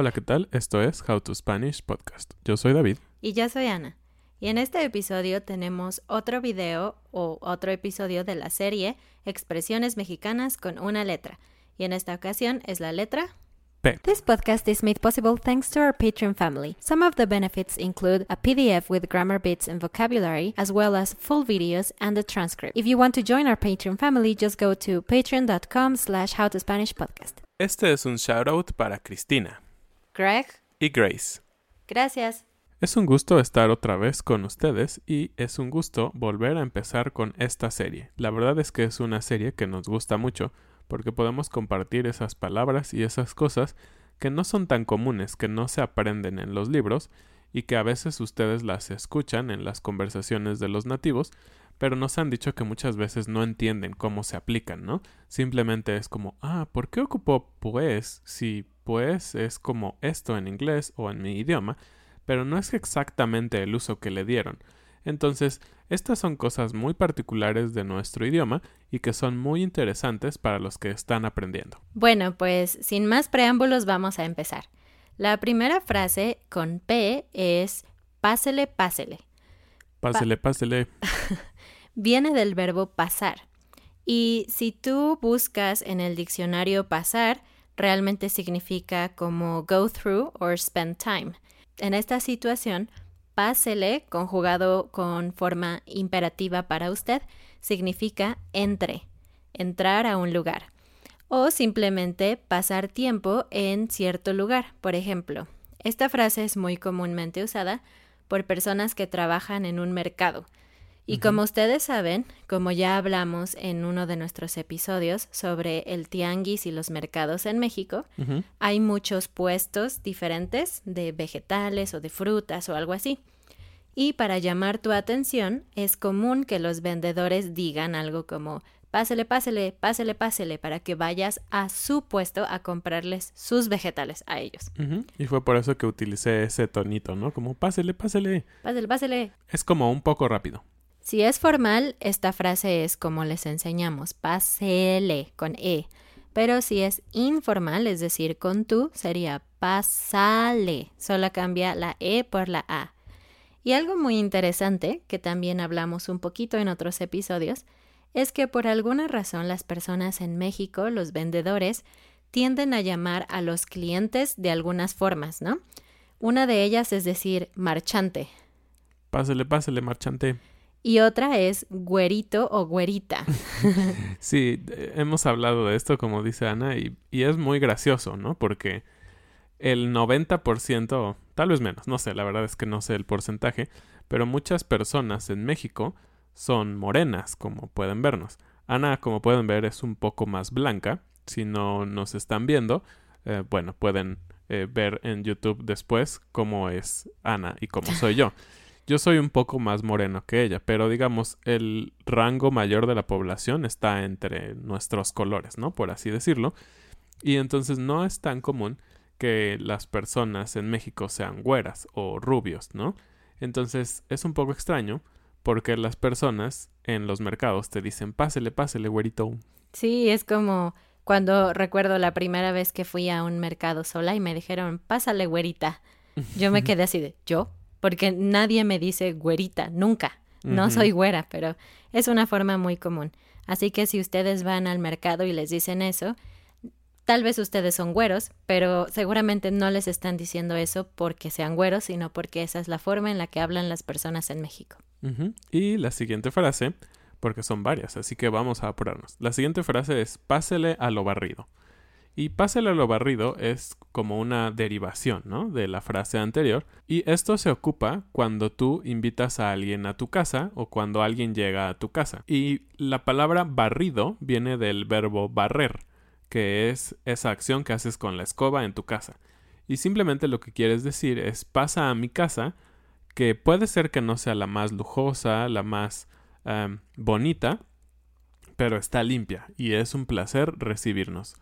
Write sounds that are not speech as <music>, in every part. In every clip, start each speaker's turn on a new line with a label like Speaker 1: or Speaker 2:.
Speaker 1: Hola, ¿qué tal? Esto es How to Spanish Podcast. Yo soy David.
Speaker 2: Y yo soy Ana. Y en este episodio tenemos otro video o otro episodio de la serie Expresiones Mexicanas con una letra. Y en esta ocasión es la letra
Speaker 1: P.
Speaker 2: This podcast is made possible thanks to our Patreon family. Some of the benefits include a PDF with grammar bits and vocabulary, as well as full videos and a transcript. If you want to join our Patreon family, just go to patreon.com slash howtospanishpodcast.
Speaker 1: Este es un shoutout para Cristina
Speaker 2: Greg,
Speaker 1: y Grace.
Speaker 2: gracias.
Speaker 1: Es un gusto estar otra vez con ustedes y es un gusto volver a empezar con esta serie. La verdad es que es una serie que nos gusta mucho porque podemos compartir esas palabras y esas cosas que no son tan comunes, que no se aprenden en los libros y que a veces ustedes las escuchan en las conversaciones de los nativos, pero nos han dicho que muchas veces no entienden cómo se aplican, ¿no? Simplemente es como, ah, ¿por qué ocupó pues si pues es como esto en inglés o en mi idioma? Pero no es exactamente el uso que le dieron. Entonces, estas son cosas muy particulares de nuestro idioma y que son muy interesantes para los que están aprendiendo.
Speaker 2: Bueno, pues sin más preámbulos vamos a empezar. La primera frase con P es pásele, pásele.
Speaker 1: Pásele, pásele. <laughs>
Speaker 2: Viene del verbo pasar. Y si tú buscas en el diccionario pasar, realmente significa como go through or spend time. En esta situación, pásele, conjugado con forma imperativa para usted, significa entre, entrar a un lugar. O simplemente pasar tiempo en cierto lugar. Por ejemplo, esta frase es muy comúnmente usada por personas que trabajan en un mercado. Y como ustedes saben, como ya hablamos en uno de nuestros episodios sobre el tianguis y los mercados en México, hay muchos puestos diferentes de vegetales o de frutas o algo así. Y para llamar tu atención, es común que los vendedores digan algo como pásele, pásele, pásele, pásele, para que vayas a su puesto a comprarles sus vegetales a ellos.
Speaker 1: Y fue por eso que utilicé ese tonito, ¿no? Como pásele, pásele.
Speaker 2: Pásele, pásele.
Speaker 1: Es como un poco rápido.
Speaker 2: Si es formal, esta frase es como les enseñamos, pásele con E. Pero si es informal, es decir, con tú, sería pásale. Solo cambia la E por la A. Y algo muy interesante, que también hablamos un poquito en otros episodios, es que por alguna razón las personas en México, los vendedores, tienden a llamar a los clientes de algunas formas, ¿no? Una de ellas es decir, marchante,
Speaker 1: Pásele, pásele, marchante.
Speaker 2: Y otra es güerito o güerita. <laughs>
Speaker 1: Sí, hemos hablado de esto, como dice Ana, y, y es muy gracioso, ¿no? Porque el 90%, tal vez menos, no sé, la verdad es que no sé el porcentaje, pero muchas personas en México son morenas, como pueden vernos. Ana, como pueden ver, es un poco más blanca. Si no nos están viendo, eh, bueno, pueden eh, ver en YouTube después cómo es Ana y cómo soy yo. <laughs> Yo soy un poco más moreno que ella, pero digamos, el rango mayor de la población está entre nuestros colores, ¿no? Por así decirlo. Y entonces no es tan común que las personas en México sean güeras o rubios, ¿no? Entonces es un poco extraño porque las personas en los mercados te dicen, pásele, pásele, güerito.
Speaker 2: Sí, es como cuando recuerdo la primera vez que fui a un mercado sola y me dijeron, pásale, güerita. Yo me <laughs> quedé así de, ¿yo? Porque nadie me dice güerita, nunca. No soy güera, pero es una forma muy común. Así que si ustedes van al mercado y les dicen eso, tal vez ustedes son güeros, pero seguramente no les están diciendo eso porque sean güeros, sino porque esa es la forma en la que hablan las personas en México.
Speaker 1: Y la siguiente frase, porque son varias, así que vamos a apurarnos. La siguiente frase es pásele a lo barrido. Y pásele a lo barrido es como una derivación, ¿no? De la frase anterior. Y esto se ocupa cuando tú invitas a alguien a tu casa o cuando alguien llega a tu casa. Y la palabra barrido viene del verbo barrer, que es esa acción que haces con la escoba en tu casa. Y simplemente lo que quieres decir es pasa a mi casa que puede ser que no sea la más lujosa, la más em, bonita, pero está limpia y es un placer recibirnos.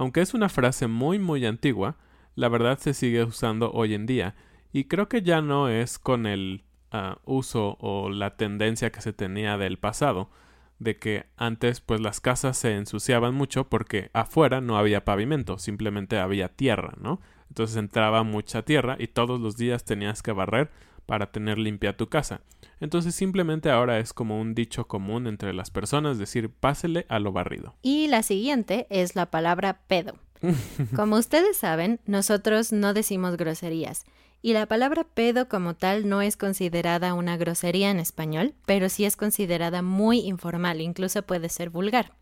Speaker 1: Aunque es una frase muy muy antigua, la verdad se sigue usando hoy en día y creo que ya no es con el ah, uso o la tendencia que se tenía del pasado, de que antes pues las casas se ensuciaban mucho porque afuera no había pavimento, simplemente había tierra, ¿no? Entonces entraba mucha tierra y todos los días tenías que barrer para tener limpia tu casa. Entonces simplemente ahora es como un dicho común entre las personas decir pásele a lo barrido.
Speaker 2: Y la siguiente es la palabra pedo. <laughs> Como ustedes saben, nosotros no decimos groserías. Y la palabra pedo como tal no es considerada una grosería en español, pero sí es considerada muy informal, incluso puede ser vulgar.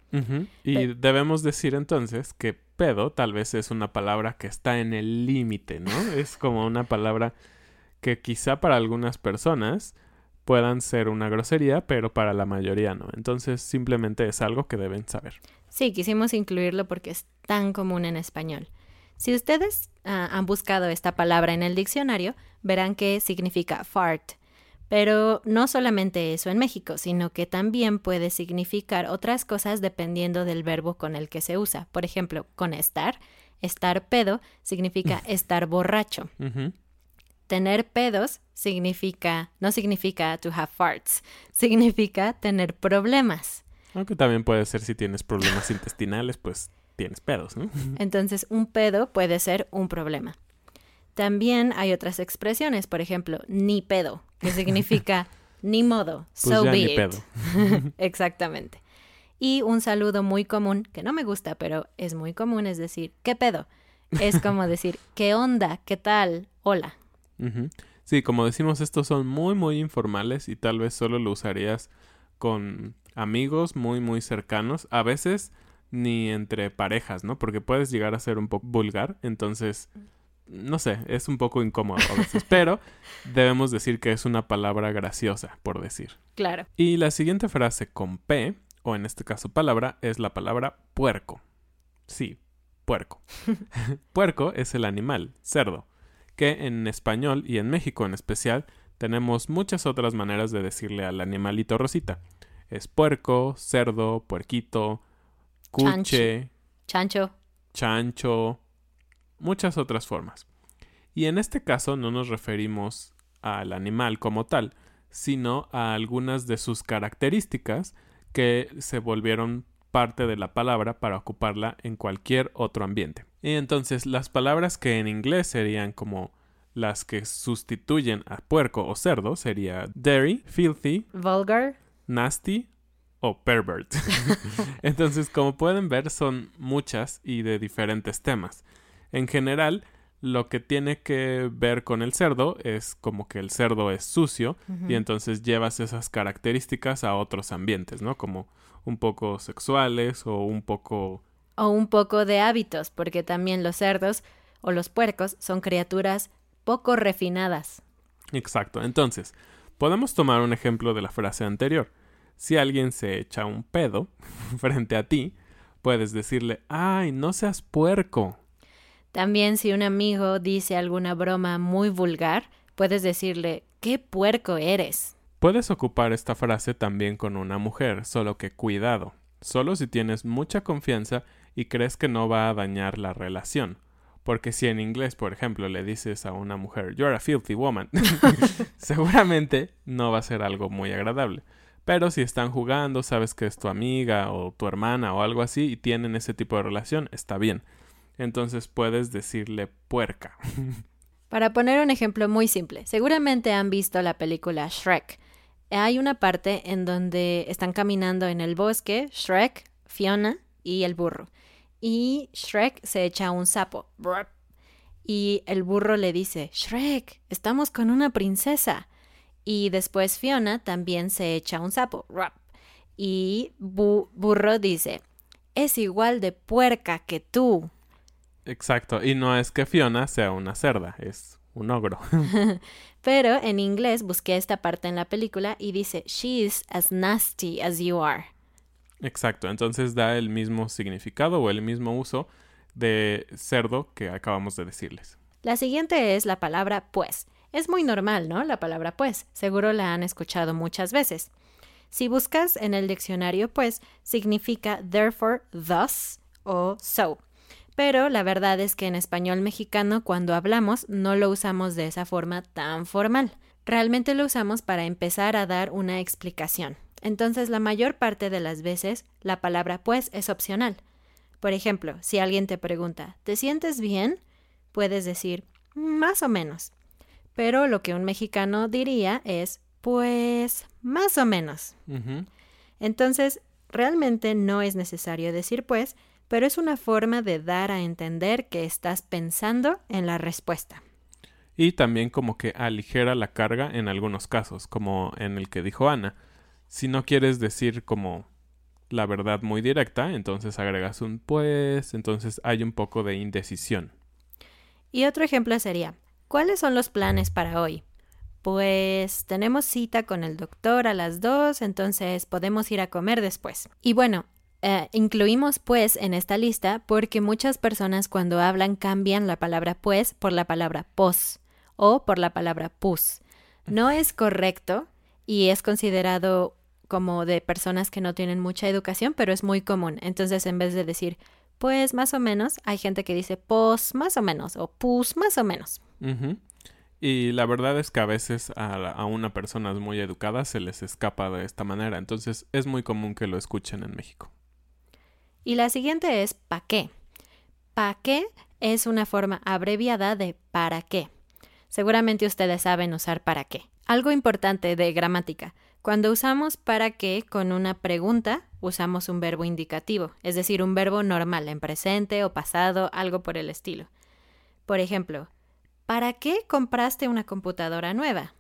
Speaker 1: Y debemos decir entonces que pedo tal vez es una palabra que está en el límite, ¿no? <laughs> es como una palabra que quizá para algunas personas puedan ser una grosería, pero para la mayoría no. Entonces simplemente es algo que deben saber.
Speaker 2: Sí, quisimos incluirlo porque es tan común en español. Si ustedes ah, han buscado esta palabra en el diccionario, verán que significa fart. Pero no solamente eso en México, sino que también puede significar otras cosas dependiendo del verbo con el que se usa. Por ejemplo, con estar, estar pedo significa <laughs> estar borracho tener pedos significa, no significa to have farts, significa tener problemas.
Speaker 1: Aunque también puede ser si tienes problemas <laughs> intestinales, pues tienes pedos, ¿no?
Speaker 2: Entonces, un pedo puede ser un problema. También hay otras expresiones, por ejemplo, ni pedo, que significa <laughs> ni modo, pues so be Pedo. <laughs> Exactamente. Y un saludo muy común, que no me gusta, pero es muy común, es decir, ¿qué pedo? Es como decir, ¿qué onda? ¿Qué tal? Hola.
Speaker 1: Sí, como decimos, estos son muy, muy informales y tal vez solo lo usarías con amigos muy, muy cercanos. A veces ni entre parejas, ¿no? Porque puedes llegar a ser un poco vulgar, entonces, no sé, es un poco incómodo a veces, <laughs> pero debemos decir que es una palabra graciosa, por decir.
Speaker 2: Claro.
Speaker 1: Y la siguiente frase con P, o en este caso palabra, es la palabra puerco. Sí, puerco. <laughs> <laughs> puerco es el animal, cerdo que en español y en México en especial tenemos muchas otras maneras de decirle al animalito rosita. Es puerco, cerdo, puerquito, cuche,
Speaker 2: chancho,
Speaker 1: chancho, muchas otras formas. Y en este caso no nos referimos al animal como tal, sino a algunas de sus características que se volvieron parte de la palabra para ocuparla en cualquier otro ambiente. Y entonces las palabras que en inglés serían como las que sustituyen a puerco o cerdo sería dairy, filthy,
Speaker 2: vulgar,
Speaker 1: nasty o pervert. <laughs> entonces, como pueden ver, son muchas y de diferentes temas. En general, lo que tiene que ver con el cerdo es como que el cerdo es sucio y entonces llevas esas características a otros ambientes, ¿no? Como un poco sexuales o un poco
Speaker 2: o un poco de hábitos, porque también los cerdos, o los puercos son criaturas poco refinadas.
Speaker 1: Exacto. Entonces, podemos tomar un ejemplo de la frase anterior. Si alguien se echa un pedo <laughs> frente a ti, puedes decirle, ay, no seas puerco.
Speaker 2: También si un amigo dice alguna broma muy vulgar, puedes decirle, qué puerco eres.
Speaker 1: Puedes ocupar esta frase también con una mujer, solo que cuidado, solo si tienes mucha confianza y crees que no va a dañar la relación. Porque si en inglés, por ejemplo, le dices a una mujer, You're a filthy woman, <laughs> <laughs> seguramente no va a ser algo muy agradable. Pero si están jugando, sabes que es tu amiga o tu hermana o algo así y tienen ese tipo de relación, está bien. Entonces puedes decirle puerca. <laughs>
Speaker 2: Para poner un ejemplo muy simple, seguramente han visto la película Shrek. Hay una parte en donde están caminando en el bosque Shrek, Fiona y el burro. Y Shrek se echa un sapo. Y el burro le dice, Shrek, estamos con una princesa. Y después Fiona también se echa un sapo. Y burro dice, es igual de puerca que tú.
Speaker 1: Exacto, y no es que Fiona sea una cerda, es un ogro. <laughs> <laughs>
Speaker 2: Pero en inglés busqué esta parte en la película y dice, She's as nasty as you are.
Speaker 1: Exacto, entonces da el mismo significado o el mismo uso de cerdo que acabamos de decirles.
Speaker 2: La siguiente es la palabra pues. Es muy normal, ¿no? La palabra pues. Seguro la han escuchado muchas veces. Si buscas en el diccionario, pues significa therefore, thus o so. Pero la verdad es que en español mexicano cuando hablamos no lo usamos de esa forma tan formal. Realmente lo usamos para empezar a dar una explicación. Entonces la mayor parte de las veces la palabra pues es opcional. Por ejemplo, si alguien te pregunta ¿te sientes bien? puedes decir más o menos. Pero lo que un mexicano diría es pues más o menos. Entonces, realmente no es necesario decir pues, pero es una forma de dar a entender que estás pensando en la respuesta.
Speaker 1: Y también como que aligera la carga en algunos casos, como en el que dijo Ana. Si no quieres decir como la verdad muy directa, entonces agregas un pues, entonces hay un poco de indecisión.
Speaker 2: Y otro ejemplo sería, ¿cuáles son los planes para hoy? Pues tenemos cita con el doctor a las dos, entonces podemos ir a comer después. Y bueno, eh, incluimos pues en esta lista porque muchas personas cuando hablan cambian la palabra pues por la palabra pos o por la palabra pus. No es correcto y es considerado como de personas que no tienen mucha educación, pero es muy común. Entonces, en vez de decir pues más o menos, hay gente que dice pos más o menos o pus más o menos.
Speaker 1: Y la verdad es que a veces a, a, una persona muy educada se les escapa de esta manera, entonces es muy común que lo escuchen en México.
Speaker 2: Y la siguiente es pa' qué. Pa' qué es una forma abreviada de para qué. Seguramente ustedes saben usar para qué. Algo importante de gramática. Cuando usamos para qué con una pregunta, usamos un verbo indicativo, es decir, un verbo normal en presente o pasado, algo por el estilo. Por ejemplo, ¿para qué compraste una computadora nueva?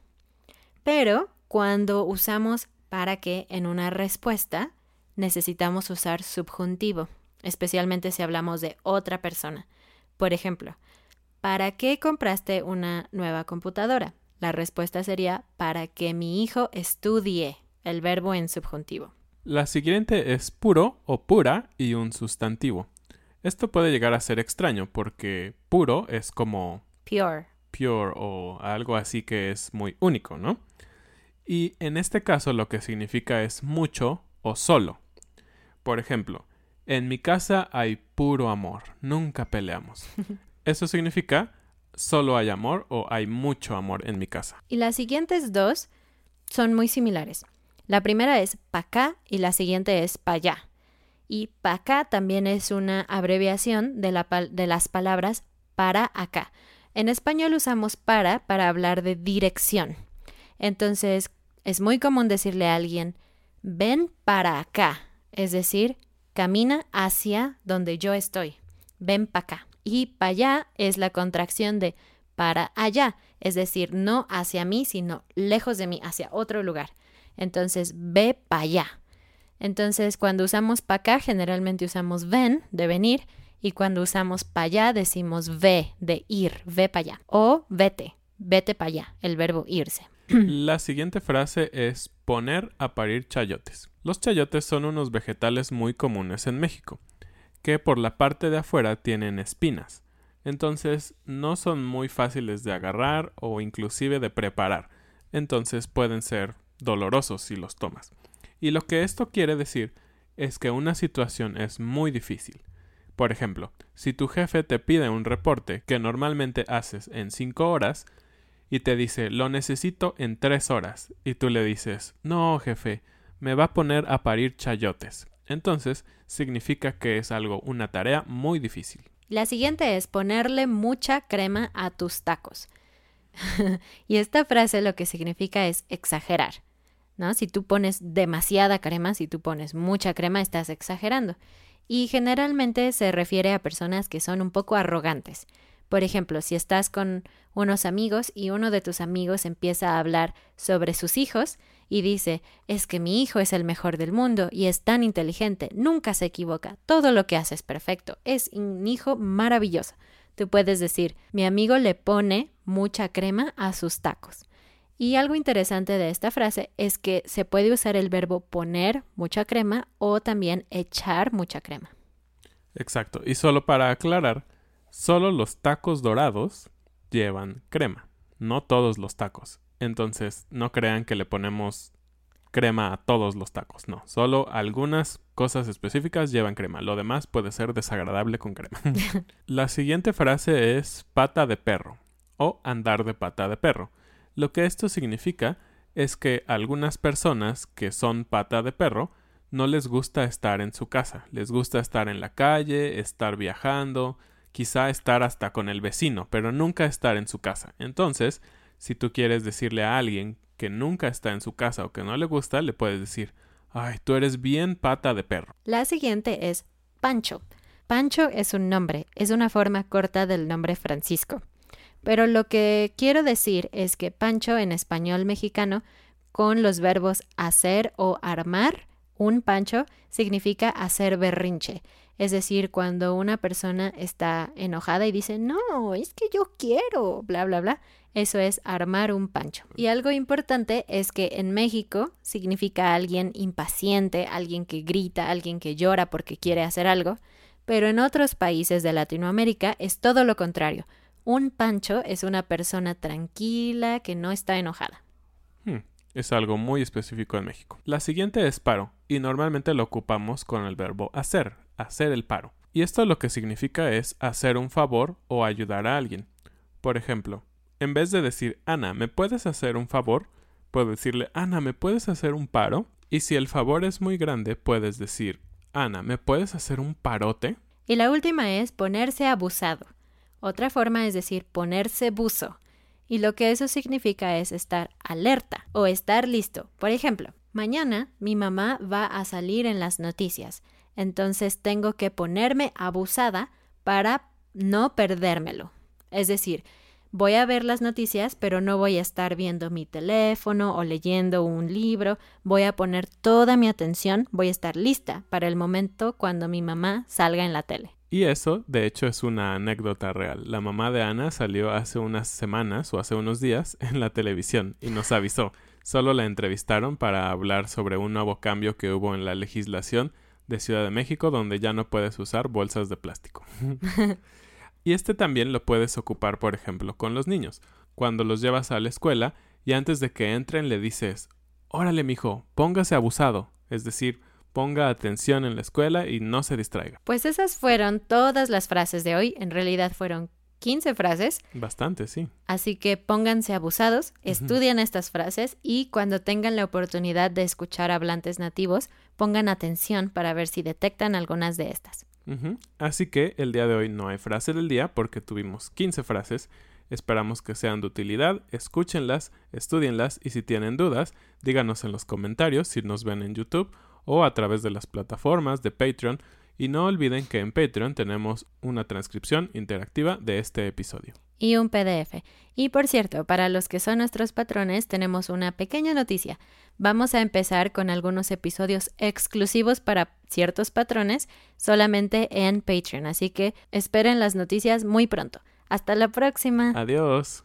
Speaker 2: Pero cuando usamos para qué en una respuesta, necesitamos usar subjuntivo, especialmente si hablamos de otra persona. Por ejemplo, ¿para qué compraste una nueva computadora? La respuesta sería para que mi hijo estudie, el verbo en subjuntivo.
Speaker 1: La siguiente es puro o pura y un sustantivo. Esto puede llegar a ser extraño porque puro es como
Speaker 2: pure.
Speaker 1: Pure o algo así que es muy único, ¿no? Y en este caso lo que significa es mucho o solo. Por ejemplo, en mi casa hay puro amor, nunca peleamos. <laughs> Eso significa solo hay amor o hay mucho amor en mi casa.
Speaker 2: Y las siguientes dos son muy similares. La primera es pa' acá y la siguiente es pa' allá. Y pa' acá también es una abreviación de, la de las palabras para acá. En español usamos para para hablar de dirección. Entonces, es muy común decirle a alguien, ven para acá es decir, camina hacia donde yo estoy. Ven para acá. Y para allá es la contracción de para allá, es decir, no hacia mí, sino lejos de mí, hacia otro lugar. Entonces, ve para allá. Entonces, cuando usamos para acá, generalmente usamos ven, de venir, Y cuando usamos para allá decimos ve, de ir, ve para allá. O vete, vete para allá, el verbo irse. <clears throat>
Speaker 1: La siguiente frase es poner a parir chayotes. Los chayotes son unos vegetales muy comunes en México, que por la parte de afuera tienen espinas. Entonces no son muy fáciles de agarrar o inclusive de preparar. Entonces pueden ser dolorosos si los tomas. Y lo que esto quiere decir es que una situación es muy difícil. Por ejemplo, si tu jefe te pide un reporte que normalmente haces en 5 horas y te dice lo necesito en 3 horas y tú le dices no jefe, me va a poner a parir chayotes. Entonces significa que es algo, una tarea muy difícil.
Speaker 2: La siguiente es ponerle mucha crema a tus tacos. <laughs> y esta frase lo que significa es exagerar. ¿no? Si tú pones demasiada crema, si tú pones mucha crema, estás exagerando. Y generalmente se refiere a personas que son un poco arrogantes. Por ejemplo, si estás con unos amigos y uno de tus amigos empieza a hablar sobre sus hijos y dice, es que mi hijo es el mejor del mundo y es tan inteligente, nunca se equivoca, todo lo que hace es perfecto, es un hijo maravilloso. Tú puedes decir, mi amigo le pone mucha crema a sus tacos. Y algo interesante de esta frase es que se puede usar el verbo poner mucha crema o también echar mucha crema.
Speaker 1: Exacto. Y solo para aclarar, solo los tacos dorados llevan crema, no todos los tacos. Entonces, no crean que le ponemos crema a todos los tacos, no. Solo algunas cosas específicas llevan crema. Lo demás puede ser desagradable con crema. <laughs> La siguiente frase es pata de perro o andar de pata de perro. Lo que esto significa es que algunas personas que son pata de perro no les gusta estar en su casa, les gusta estar en la calle, estar viajando, quizá estar hasta con el vecino, pero nunca estar en su casa. Entonces, si tú quieres decirle a alguien que nunca está en su casa o que no le gusta, le puedes decir, ay, tú eres bien pata de perro.
Speaker 2: La siguiente es Pancho. Pancho es un nombre, es una forma corta del nombre Francisco. Pero lo que quiero decir es que Pancho en español mexicano, con los verbos hacer o armar, un pancho significa hacer berrinche. Es decir, cuando una persona está enojada y dice, no, es que yo quiero, bla, bla, bla, eso es armar un pancho. Y algo importante es que en México significa alguien impaciente, alguien que grita, alguien que llora porque quiere hacer algo, pero en otros países de Latinoamérica es todo lo contrario. Un pancho es una persona tranquila que no está enojada.
Speaker 1: Hmm, es algo muy específico en México. La siguiente es paro, y normalmente lo ocupamos con el verbo hacer, hacer el paro. Y esto lo que significa es hacer un favor o ayudar a alguien. Por ejemplo, en vez de decir Ana, ¿me puedes hacer un favor? Puedo decirle Ana, ¿me puedes hacer un paro? Y si el favor es muy grande, puedes decir Ana, ¿me puedes hacer un parote?
Speaker 2: Y la última es ponerse abusado. Otra forma es decir ponerse buzo. Y lo que eso significa es estar alerta o estar listo. Por ejemplo, mañana mi mamá va a salir en las noticias, entonces tengo que ponerme abusada para no perdérmelo. Es decir, voy a ver las noticias, pero no voy a estar viendo mi teléfono o leyendo un libro, voy a poner toda mi atención, voy a estar lista para el momento cuando mi mamá salga en la tele.
Speaker 1: Y eso, de hecho, es una anécdota real. La mamá de Ana salió hace unas semanas o hace unos días <laughs> en la televisión y nos avisó. Solo la entrevistaron para hablar sobre un nuevo cambio que hubo en la legislación de Ciudad de México donde ya no puedes usar bolsas de plástico. <laughs> <laughs> y este también lo puedes ocupar, por ejemplo, con los niños. Cuando los llevas a la escuela y antes de que entren le dices, órale, mijo, póngase abusado. Es decir, ponga atención en la escuela y no se distraiga.
Speaker 2: Pues esas fueron todas las frases de hoy. En realidad fueron 15 frases.
Speaker 1: Bastante, sí.
Speaker 2: Así que pónganse abusados, estudien estas frases y cuando tengan la oportunidad de escuchar hablantes nativos, pongan atención para ver si detectan algunas de estas.
Speaker 1: Así que el día de hoy no hay frase del día porque tuvimos 15 frases. Esperamos que sean de utilidad, escúchenlas, estudienlas y si tienen dudas, díganos en los comentarios si nos ven en YouTube o a través de las plataformas de Patreon y no olviden que en Patreon tenemos una transcripción interactiva de este episodio.
Speaker 2: Y un PDF. Y por cierto, para los que son nuestros patrones, tenemos una pequeña noticia. Vamos a empezar con algunos episodios exclusivos para ciertos patrones solamente en Patreon, así que esperen las noticias muy pronto. Hasta la próxima.
Speaker 1: Adiós.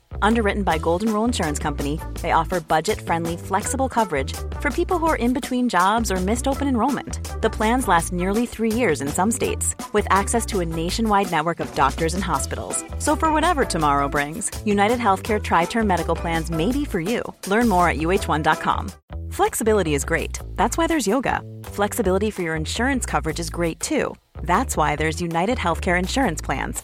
Speaker 3: Underwritten by Golden Rule Insurance Company, they offer budget friendly, flexible coverage for people who are in between jobs or missed open enrollment. The plans last nearly three years in some states, with access to a nationwide network of doctors and hospitals. So, for whatever tomorrow brings, United Healthcare Tri Term Medical Plans may be for you. Learn more at uh1.com. Flexibility is great. That's why there's yoga. Flexibility for your insurance coverage is great too. That's why there's United Healthcare Insurance Plans.